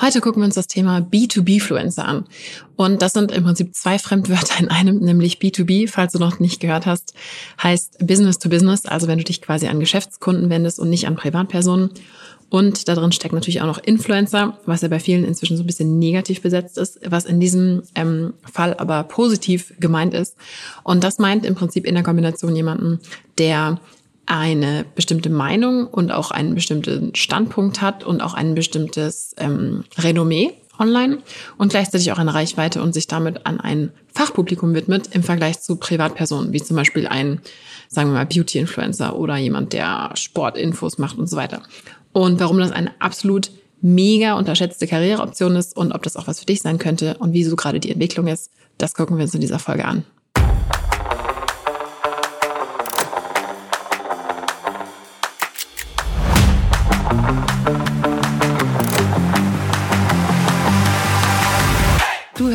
Heute gucken wir uns das Thema B2B-Fluencer an. Und das sind im Prinzip zwei Fremdwörter in einem, nämlich B2B, falls du noch nicht gehört hast, heißt Business to Business, also wenn du dich quasi an Geschäftskunden wendest und nicht an Privatpersonen. Und da drin steckt natürlich auch noch Influencer, was ja bei vielen inzwischen so ein bisschen negativ besetzt ist, was in diesem ähm, Fall aber positiv gemeint ist. Und das meint im Prinzip in der Kombination jemanden, der eine bestimmte Meinung und auch einen bestimmten Standpunkt hat und auch ein bestimmtes ähm, Renommee online und gleichzeitig auch eine Reichweite und sich damit an ein Fachpublikum widmet im Vergleich zu Privatpersonen, wie zum Beispiel ein, sagen wir mal, Beauty-Influencer oder jemand, der Sportinfos macht und so weiter. Und warum das eine absolut mega unterschätzte Karriereoption ist und ob das auch was für dich sein könnte und wieso gerade die Entwicklung ist, das gucken wir uns in dieser Folge an.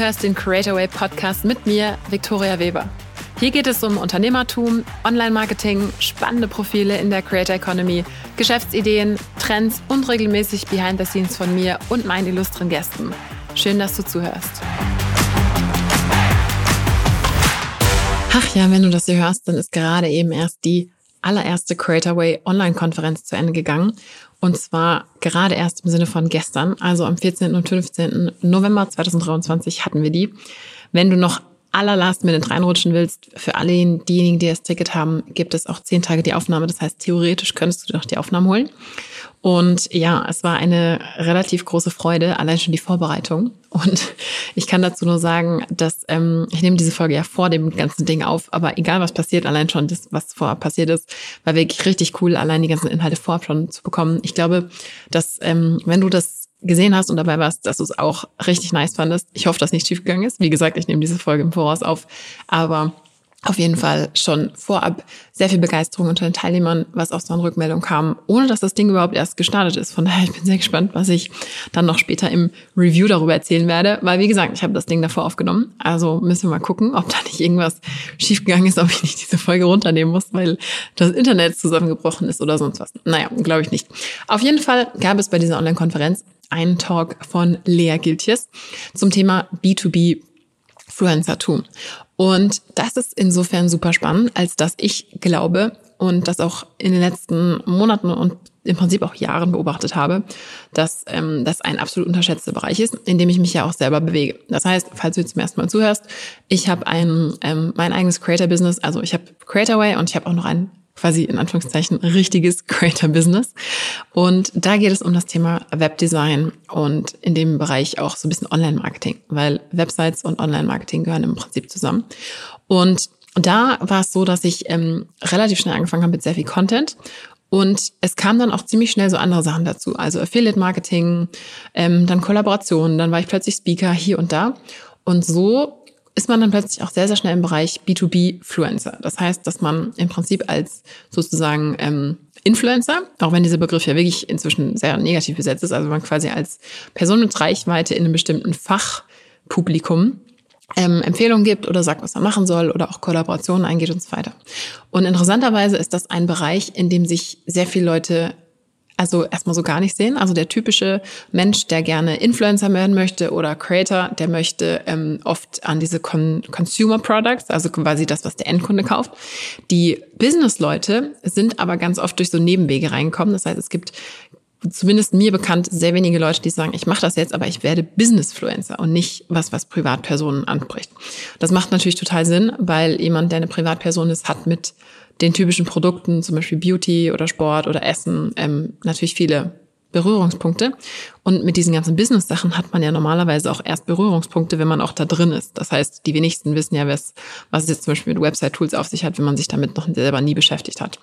Hörst den Creatorway Podcast mit mir, Victoria Weber. Hier geht es um Unternehmertum, Online-Marketing, spannende Profile in der Creator Economy, Geschäftsideen, Trends und regelmäßig Behind the Scenes von mir und meinen illustren Gästen. Schön, dass du zuhörst. Ach ja, wenn du das hier hörst, dann ist gerade eben erst die allererste Creatorway Online-Konferenz zu Ende geganung. Und zwar gerade erst im Sinne von gestern, also am 14. und 15. November 2023 hatten wir die. Wenn du noch aller Last Minute reinrutschen willst, für alle diejenigen, die das Ticket haben, gibt es auch zehn Tage die Aufnahme. Das heißt, theoretisch könntest du noch die Aufnahmen holen. Und ja, es war eine relativ große Freude, allein schon die Vorbereitung. Und ich kann dazu nur sagen, dass ähm, ich nehme diese Folge ja vor dem ganzen Ding auf, aber egal was passiert, allein schon das, was vorab passiert ist, war wirklich richtig cool, allein die ganzen Inhalte vorab schon zu bekommen. Ich glaube, dass ähm, wenn du das gesehen hast und dabei warst, dass du es auch richtig nice fandest. Ich hoffe, dass nicht schief gegangen ist. Wie gesagt, ich nehme diese Folge im Voraus auf, aber auf jeden Fall schon vorab sehr viel Begeisterung unter den Teilnehmern, was aus so einer Rückmeldung kam, ohne dass das Ding überhaupt erst gestartet ist. Von daher, ich bin sehr gespannt, was ich dann noch später im Review darüber erzählen werde, weil wie gesagt, ich habe das Ding davor aufgenommen. Also müssen wir mal gucken, ob da nicht irgendwas schiefgegangen ist, ob ich nicht diese Folge runternehmen muss, weil das Internet zusammengebrochen ist oder sonst was. Naja, glaube ich nicht. Auf jeden Fall gab es bei dieser Online-Konferenz einen Talk von Lea Giltjes zum Thema B2B Influencertum. Und das ist insofern super spannend, als dass ich glaube und das auch in den letzten Monaten und im Prinzip auch Jahren beobachtet habe, dass ähm, das ein absolut unterschätzter Bereich ist, in dem ich mich ja auch selber bewege. Das heißt, falls du jetzt zum ersten Mal zuhörst, ich habe ein ähm, mein eigenes Creator-Business, also ich habe Creatorway und ich habe auch noch ein quasi in Anführungszeichen richtiges Creator-Business. Und da geht es um das Thema Webdesign und in dem Bereich auch so ein bisschen Online-Marketing, weil Websites und Online-Marketing gehören im Prinzip zusammen. Und da war es so, dass ich ähm, relativ schnell angefangen habe mit sehr viel Content und es kam dann auch ziemlich schnell so andere Sachen dazu. Also Affiliate Marketing, ähm, dann Kollaborationen, dann war ich plötzlich Speaker hier und da. Und so ist man dann plötzlich auch sehr, sehr schnell im Bereich B2B-Fluencer. Das heißt, dass man im Prinzip als sozusagen ähm, Influencer, auch wenn dieser Begriff ja wirklich inzwischen sehr negativ besetzt ist, also man quasi als Person mit Reichweite in einem bestimmten Fachpublikum ähm, Empfehlungen gibt oder sagt, was man machen soll oder auch Kollaborationen eingeht und so weiter. Und interessanterweise ist das ein Bereich, in dem sich sehr viele Leute also erstmal so gar nicht sehen. Also der typische Mensch, der gerne Influencer werden möchte oder Creator, der möchte ähm, oft an diese Con Consumer Products, also quasi das, was der Endkunde kauft. Die Business-Leute sind aber ganz oft durch so Nebenwege reingekommen. Das heißt, es gibt zumindest mir bekannt sehr wenige Leute, die sagen, ich mache das jetzt, aber ich werde Businessfluencer und nicht was, was Privatpersonen anspricht. Das macht natürlich total Sinn, weil jemand, der eine Privatperson ist, hat mit den typischen Produkten, zum Beispiel Beauty oder Sport oder Essen, ähm, natürlich viele Berührungspunkte. Und mit diesen ganzen Business-Sachen hat man ja normalerweise auch erst Berührungspunkte, wenn man auch da drin ist. Das heißt, die wenigsten wissen ja, was, was es jetzt zum Beispiel mit Website-Tools auf sich hat, wenn man sich damit noch selber nie beschäftigt hat.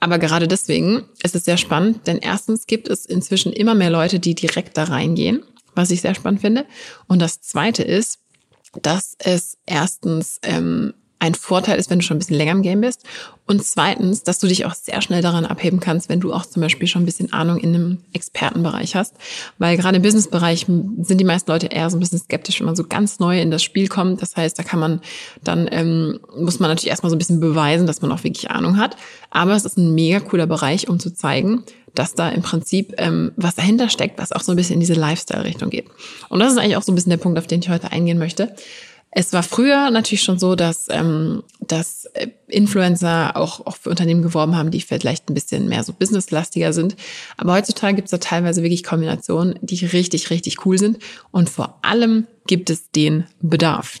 Aber gerade deswegen ist es sehr spannend, denn erstens gibt es inzwischen immer mehr Leute, die direkt da reingehen, was ich sehr spannend finde. Und das Zweite ist, dass es erstens ähm, ein Vorteil ist, wenn du schon ein bisschen länger im Game bist. Und zweitens, dass du dich auch sehr schnell daran abheben kannst, wenn du auch zum Beispiel schon ein bisschen Ahnung in einem Expertenbereich hast. Weil gerade im Businessbereich sind die meisten Leute eher so ein bisschen skeptisch, wenn man so ganz neu in das Spiel kommt. Das heißt, da kann man dann, ähm, muss man natürlich erstmal so ein bisschen beweisen, dass man auch wirklich Ahnung hat. Aber es ist ein mega cooler Bereich, um zu zeigen, dass da im Prinzip ähm, was dahinter steckt, was auch so ein bisschen in diese Lifestyle-Richtung geht. Und das ist eigentlich auch so ein bisschen der Punkt, auf den ich heute eingehen möchte. Es war früher natürlich schon so, dass, ähm, dass äh, Influencer auch, auch für Unternehmen geworben haben, die vielleicht ein bisschen mehr so businesslastiger sind. Aber heutzutage gibt es da teilweise wirklich Kombinationen, die richtig, richtig cool sind. Und vor allem gibt es den Bedarf.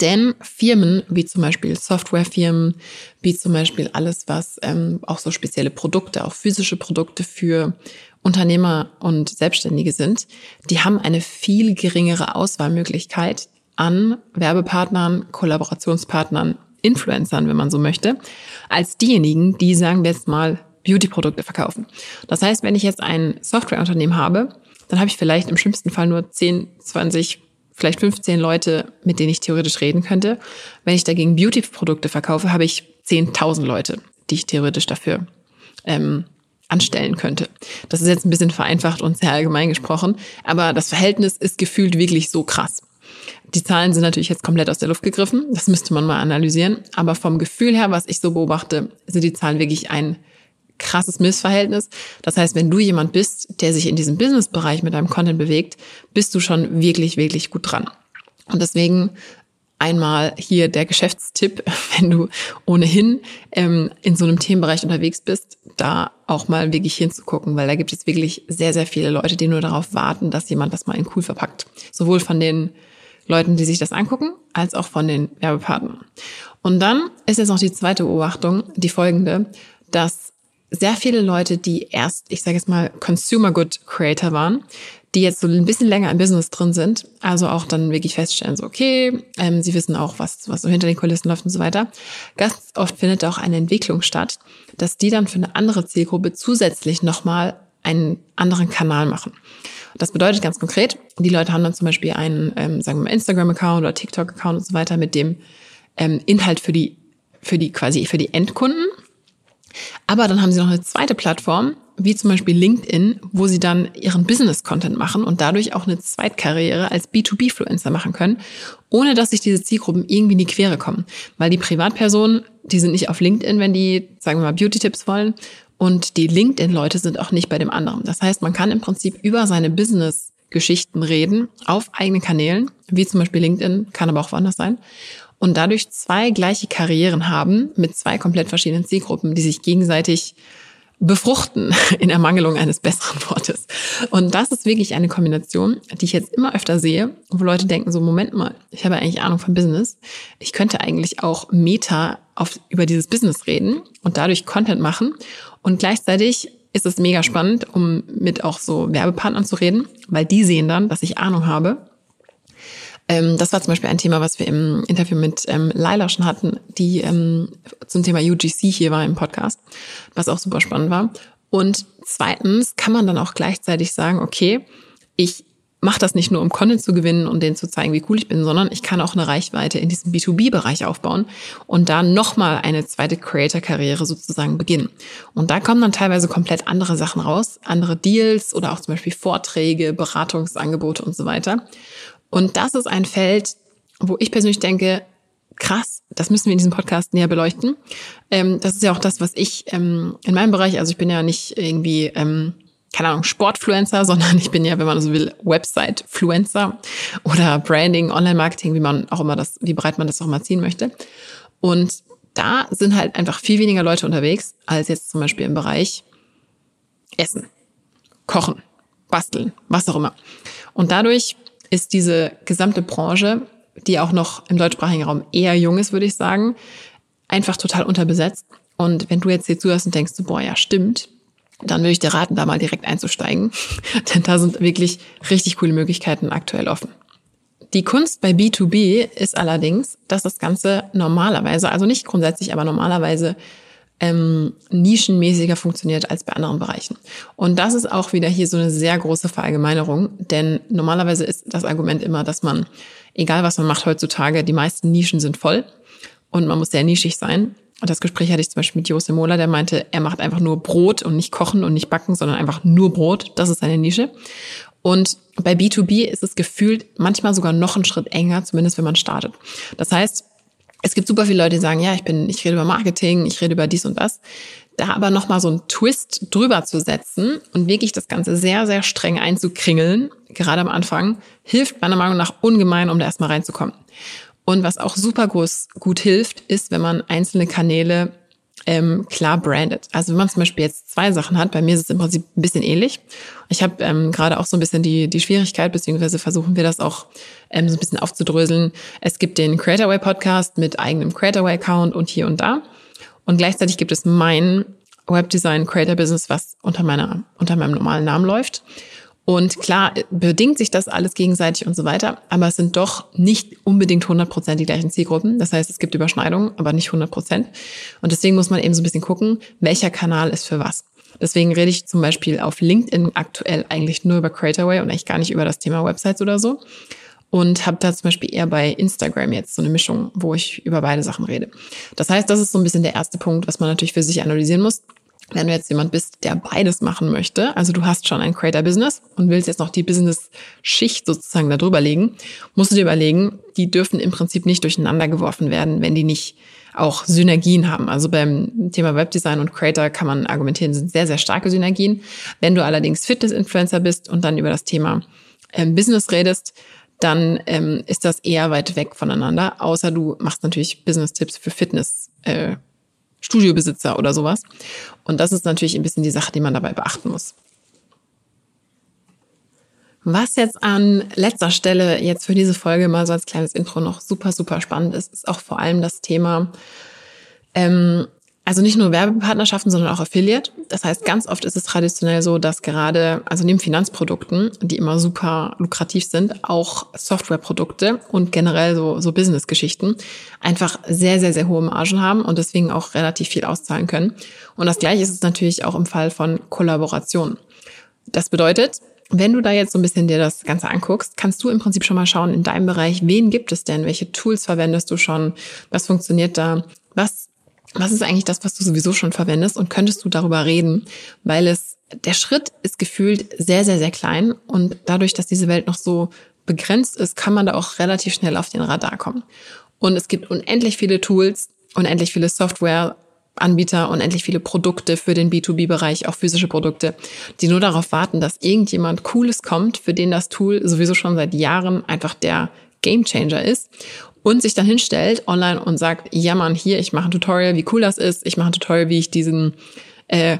Denn Firmen, wie zum Beispiel Softwarefirmen, wie zum Beispiel alles, was ähm, auch so spezielle Produkte, auch physische Produkte für Unternehmer und Selbstständige sind, die haben eine viel geringere Auswahlmöglichkeit an Werbepartnern, Kollaborationspartnern, Influencern, wenn man so möchte, als diejenigen, die, sagen wir jetzt mal, Beauty-Produkte verkaufen. Das heißt, wenn ich jetzt ein Softwareunternehmen habe, dann habe ich vielleicht im schlimmsten Fall nur 10, 20, vielleicht 15 Leute, mit denen ich theoretisch reden könnte. Wenn ich dagegen Beauty-Produkte verkaufe, habe ich 10.000 Leute, die ich theoretisch dafür ähm, anstellen könnte. Das ist jetzt ein bisschen vereinfacht und sehr allgemein gesprochen, aber das Verhältnis ist gefühlt wirklich so krass. Die Zahlen sind natürlich jetzt komplett aus der Luft gegriffen. Das müsste man mal analysieren. Aber vom Gefühl her, was ich so beobachte, sind die Zahlen wirklich ein krasses Missverhältnis. Das heißt, wenn du jemand bist, der sich in diesem Business-Bereich mit deinem Content bewegt, bist du schon wirklich, wirklich gut dran. Und deswegen einmal hier der Geschäftstipp, wenn du ohnehin ähm, in so einem Themenbereich unterwegs bist, da auch mal wirklich hinzugucken, weil da gibt es wirklich sehr, sehr viele Leute, die nur darauf warten, dass jemand das mal in cool verpackt. Sowohl von den Leuten, die sich das angucken, als auch von den Werbepartnern. Und dann ist jetzt noch die zweite Beobachtung, die folgende, dass sehr viele Leute, die erst, ich sage jetzt mal, Consumer Good Creator waren, die jetzt so ein bisschen länger im Business drin sind, also auch dann wirklich feststellen, so okay, ähm, sie wissen auch, was, was so hinter den Kulissen läuft und so weiter. Ganz oft findet auch eine Entwicklung statt, dass die dann für eine andere Zielgruppe zusätzlich nochmal einen anderen Kanal machen. Das bedeutet ganz konkret, die Leute haben dann zum Beispiel einen, ähm, sagen wir mal, Instagram-Account oder TikTok-Account und so weiter mit dem ähm, Inhalt für die, für die quasi für die Endkunden. Aber dann haben sie noch eine zweite Plattform, wie zum Beispiel LinkedIn, wo sie dann ihren Business-Content machen und dadurch auch eine Zweitkarriere als B2B-Fluencer machen können, ohne dass sich diese Zielgruppen irgendwie in die Quere kommen. Weil die Privatpersonen, die sind nicht auf LinkedIn, wenn die, sagen wir mal, Beauty-Tipps wollen, und die LinkedIn-Leute sind auch nicht bei dem anderen. Das heißt, man kann im Prinzip über seine Business-Geschichten reden auf eigenen Kanälen, wie zum Beispiel LinkedIn, kann aber auch woanders sein. Und dadurch zwei gleiche Karrieren haben mit zwei komplett verschiedenen Zielgruppen, die sich gegenseitig befruchten in Ermangelung eines besseren Wortes. Und das ist wirklich eine Kombination, die ich jetzt immer öfter sehe, wo Leute denken so, Moment mal, ich habe eigentlich Ahnung von Business. Ich könnte eigentlich auch Meta auf, über dieses Business reden und dadurch Content machen. Und gleichzeitig ist es mega spannend, um mit auch so Werbepartnern zu reden, weil die sehen dann, dass ich Ahnung habe ähm, das war zum Beispiel ein Thema, was wir im Interview mit ähm, Laila schon hatten, die ähm, zum Thema UGC hier war im Podcast, was auch super spannend war. Und zweitens kann man dann auch gleichzeitig sagen, okay, ich mache das nicht nur, um Content zu gewinnen und denen zu zeigen, wie cool ich bin, sondern ich kann auch eine Reichweite in diesem B2B-Bereich aufbauen und da nochmal eine zweite Creator-Karriere sozusagen beginnen. Und da kommen dann teilweise komplett andere Sachen raus, andere Deals oder auch zum Beispiel Vorträge, Beratungsangebote und so weiter. Und das ist ein Feld, wo ich persönlich denke, krass, das müssen wir in diesem Podcast näher beleuchten. Ähm, das ist ja auch das, was ich ähm, in meinem Bereich, also ich bin ja nicht irgendwie, ähm, keine Ahnung, Sportfluencer, sondern ich bin ja, wenn man so will, Website-Fluencer oder Branding, Online-Marketing, wie man auch immer das, wie breit man das auch mal ziehen möchte. Und da sind halt einfach viel weniger Leute unterwegs als jetzt zum Beispiel im Bereich Essen, Kochen, Basteln, was auch immer. Und dadurch ist diese gesamte Branche, die auch noch im deutschsprachigen Raum eher jung ist, würde ich sagen, einfach total unterbesetzt. Und wenn du jetzt hier zuhörst und denkst, boah, ja, stimmt, dann würde ich dir raten, da mal direkt einzusteigen. Denn da sind wirklich richtig coole Möglichkeiten aktuell offen. Die Kunst bei B2B ist allerdings, dass das Ganze normalerweise, also nicht grundsätzlich, aber normalerweise ähm, nischenmäßiger funktioniert als bei anderen Bereichen. Und das ist auch wieder hier so eine sehr große Verallgemeinerung, denn normalerweise ist das Argument immer, dass man, egal was man macht heutzutage, die meisten Nischen sind voll und man muss sehr nischig sein. Und das Gespräch hatte ich zum Beispiel mit Jose Mola, der meinte, er macht einfach nur Brot und nicht kochen und nicht backen, sondern einfach nur Brot. Das ist seine Nische. Und bei B2B ist es gefühlt manchmal sogar noch einen Schritt enger, zumindest wenn man startet. Das heißt, es gibt super viele Leute, die sagen, ja, ich bin, ich rede über Marketing, ich rede über dies und das. Da aber nochmal so einen Twist drüber zu setzen und wirklich das Ganze sehr, sehr streng einzukringeln, gerade am Anfang, hilft meiner Meinung nach ungemein, um da erstmal reinzukommen. Und was auch super groß, gut hilft, ist, wenn man einzelne Kanäle ähm, klar branded. Also wenn man zum Beispiel jetzt zwei Sachen hat, bei mir ist es im Prinzip ein bisschen ähnlich. Ich habe ähm, gerade auch so ein bisschen die, die Schwierigkeit, beziehungsweise versuchen wir das auch ähm, so ein bisschen aufzudröseln. Es gibt den Creatorway Podcast mit eigenem Creatorway Account und hier und da. Und gleichzeitig gibt es mein Webdesign Creator Business, was unter meiner, unter meinem normalen Namen läuft. Und klar, bedingt sich das alles gegenseitig und so weiter, aber es sind doch nicht unbedingt 100 Prozent die gleichen Zielgruppen. Das heißt, es gibt Überschneidungen, aber nicht 100 Prozent. Und deswegen muss man eben so ein bisschen gucken, welcher Kanal ist für was. Deswegen rede ich zum Beispiel auf LinkedIn aktuell eigentlich nur über Creatorway und eigentlich gar nicht über das Thema Websites oder so. Und habe da zum Beispiel eher bei Instagram jetzt so eine Mischung, wo ich über beide Sachen rede. Das heißt, das ist so ein bisschen der erste Punkt, was man natürlich für sich analysieren muss. Wenn du jetzt jemand bist, der beides machen möchte, also du hast schon ein Creator-Business und willst jetzt noch die Business-Schicht sozusagen da drüber legen, musst du dir überlegen, die dürfen im Prinzip nicht durcheinander geworfen werden, wenn die nicht auch Synergien haben. Also beim Thema Webdesign und Creator kann man argumentieren, sind sehr, sehr starke Synergien. Wenn du allerdings Fitness-Influencer bist und dann über das Thema ähm, Business redest, dann ähm, ist das eher weit weg voneinander, außer du machst natürlich Business-Tipps für Fitness. Äh, Studiobesitzer oder sowas. Und das ist natürlich ein bisschen die Sache, die man dabei beachten muss. Was jetzt an letzter Stelle jetzt für diese Folge mal so als kleines Intro noch super, super spannend ist, ist auch vor allem das Thema ähm, also nicht nur Werbepartnerschaften, sondern auch Affiliate. Das heißt, ganz oft ist es traditionell so, dass gerade, also neben Finanzprodukten, die immer super lukrativ sind, auch Softwareprodukte und generell so, so Business-Geschichten einfach sehr, sehr, sehr hohe Margen haben und deswegen auch relativ viel auszahlen können. Und das Gleiche ist es natürlich auch im Fall von Kollaboration. Das bedeutet, wenn du da jetzt so ein bisschen dir das Ganze anguckst, kannst du im Prinzip schon mal schauen in deinem Bereich, wen gibt es denn? Welche Tools verwendest du schon? Was funktioniert da? Was was ist eigentlich das, was du sowieso schon verwendest? Und könntest du darüber reden, weil es der Schritt ist gefühlt sehr sehr sehr klein. Und dadurch, dass diese Welt noch so begrenzt ist, kann man da auch relativ schnell auf den Radar kommen. Und es gibt unendlich viele Tools, unendlich viele Software Anbieter, unendlich viele Produkte für den B2B-Bereich, auch physische Produkte, die nur darauf warten, dass irgendjemand Cooles kommt, für den das Tool sowieso schon seit Jahren einfach der Gamechanger ist und sich dann hinstellt online und sagt, ja man, hier, ich mache ein Tutorial, wie cool das ist, ich mache ein Tutorial, wie ich diesen äh,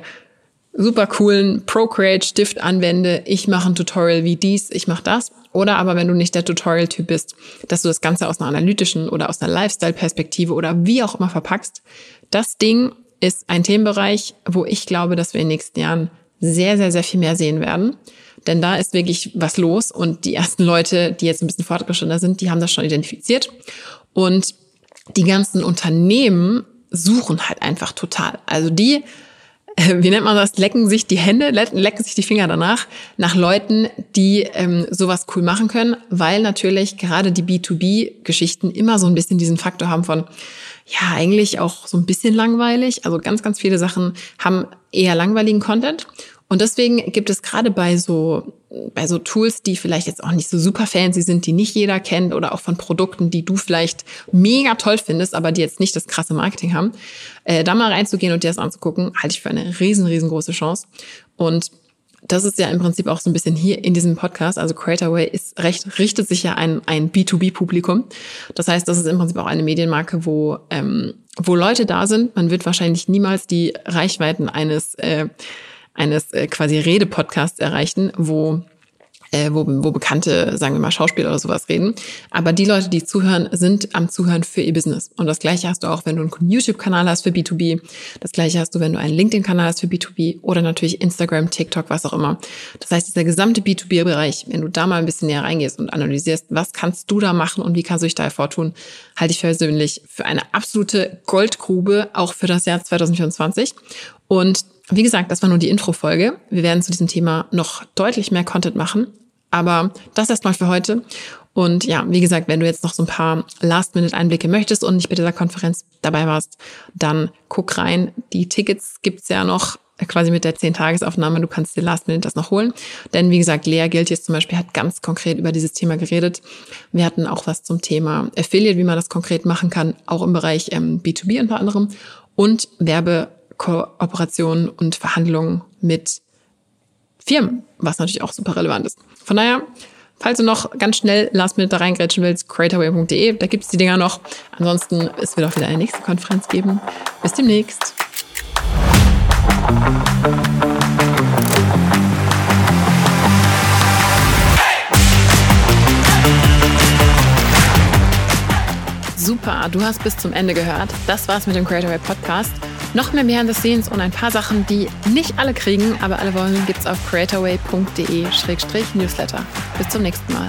super coolen Procreate Stift anwende, ich mache ein Tutorial wie dies, ich mache das. Oder aber wenn du nicht der Tutorial-Typ bist, dass du das Ganze aus einer analytischen oder aus einer Lifestyle-Perspektive oder wie auch immer verpackst. Das Ding ist ein Themenbereich, wo ich glaube, dass wir in den nächsten Jahren sehr, sehr, sehr viel mehr sehen werden. Denn da ist wirklich was los und die ersten Leute, die jetzt ein bisschen fortgeschrittener sind, die haben das schon identifiziert. Und die ganzen Unternehmen suchen halt einfach total. Also die, äh, wie nennt man das, lecken sich die Hände, lecken sich die Finger danach, nach Leuten, die ähm, sowas cool machen können, weil natürlich gerade die B2B-Geschichten immer so ein bisschen diesen Faktor haben von, ja, eigentlich auch so ein bisschen langweilig. Also ganz, ganz viele Sachen haben eher langweiligen Content. Und deswegen gibt es gerade bei so, bei so Tools, die vielleicht jetzt auch nicht so super fancy sind, die nicht jeder kennt oder auch von Produkten, die du vielleicht mega toll findest, aber die jetzt nicht das krasse Marketing haben, äh, da mal reinzugehen und dir das anzugucken, halte ich für eine riesen, riesengroße Chance. Und das ist ja im Prinzip auch so ein bisschen hier in diesem Podcast. Also Creatorway ist recht, richtet sich ja ein, ein B2B-Publikum. Das heißt, das ist im Prinzip auch eine Medienmarke, wo, ähm, wo Leute da sind. Man wird wahrscheinlich niemals die Reichweiten eines äh, eines äh, quasi Redepodcasts erreichen, wo äh, wo, wo bekannte, sagen wir mal, Schauspieler oder sowas reden. Aber die Leute, die zuhören, sind am Zuhören für ihr Business. Und das gleiche hast du auch, wenn du einen YouTube-Kanal hast für B2B. Das gleiche hast du, wenn du einen LinkedIn-Kanal hast für B2B oder natürlich Instagram, TikTok, was auch immer. Das heißt, dieser gesamte B2B-Bereich, wenn du da mal ein bisschen näher reingehst und analysierst, was kannst du da machen und wie kannst du dich da hervortun, halte ich persönlich für eine absolute Goldgrube, auch für das Jahr 2024. Und wie gesagt, das war nur die Intro-Folge. Wir werden zu diesem Thema noch deutlich mehr Content machen. Aber das erstmal für heute. Und ja, wie gesagt, wenn du jetzt noch so ein paar Last-Minute-Einblicke möchtest und nicht bei dieser Konferenz dabei warst, dann guck rein. Die Tickets gibt's ja noch quasi mit der 10-Tagesaufnahme. Du kannst dir Last Minute das noch holen. Denn wie gesagt, Lea Gilt jetzt zum Beispiel hat ganz konkret über dieses Thema geredet. Wir hatten auch was zum Thema Affiliate, wie man das konkret machen kann, auch im Bereich ähm, B2B unter anderem und Werbe Kooperationen und Verhandlungen mit Firmen, was natürlich auch super relevant ist. Von daher, falls du noch ganz schnell last minute da reingrätschen willst, creatorway.de, da gibt's die Dinger noch. Ansonsten, es wird auch wieder eine nächste Konferenz geben. Bis demnächst. Super, du hast bis zum Ende gehört. Das war's mit dem Creatorway Podcast. Noch mehr Behind the Scenes und ein paar Sachen, die nicht alle kriegen, aber alle wollen, gibt's auf creatorway.de-newsletter. Bis zum nächsten Mal.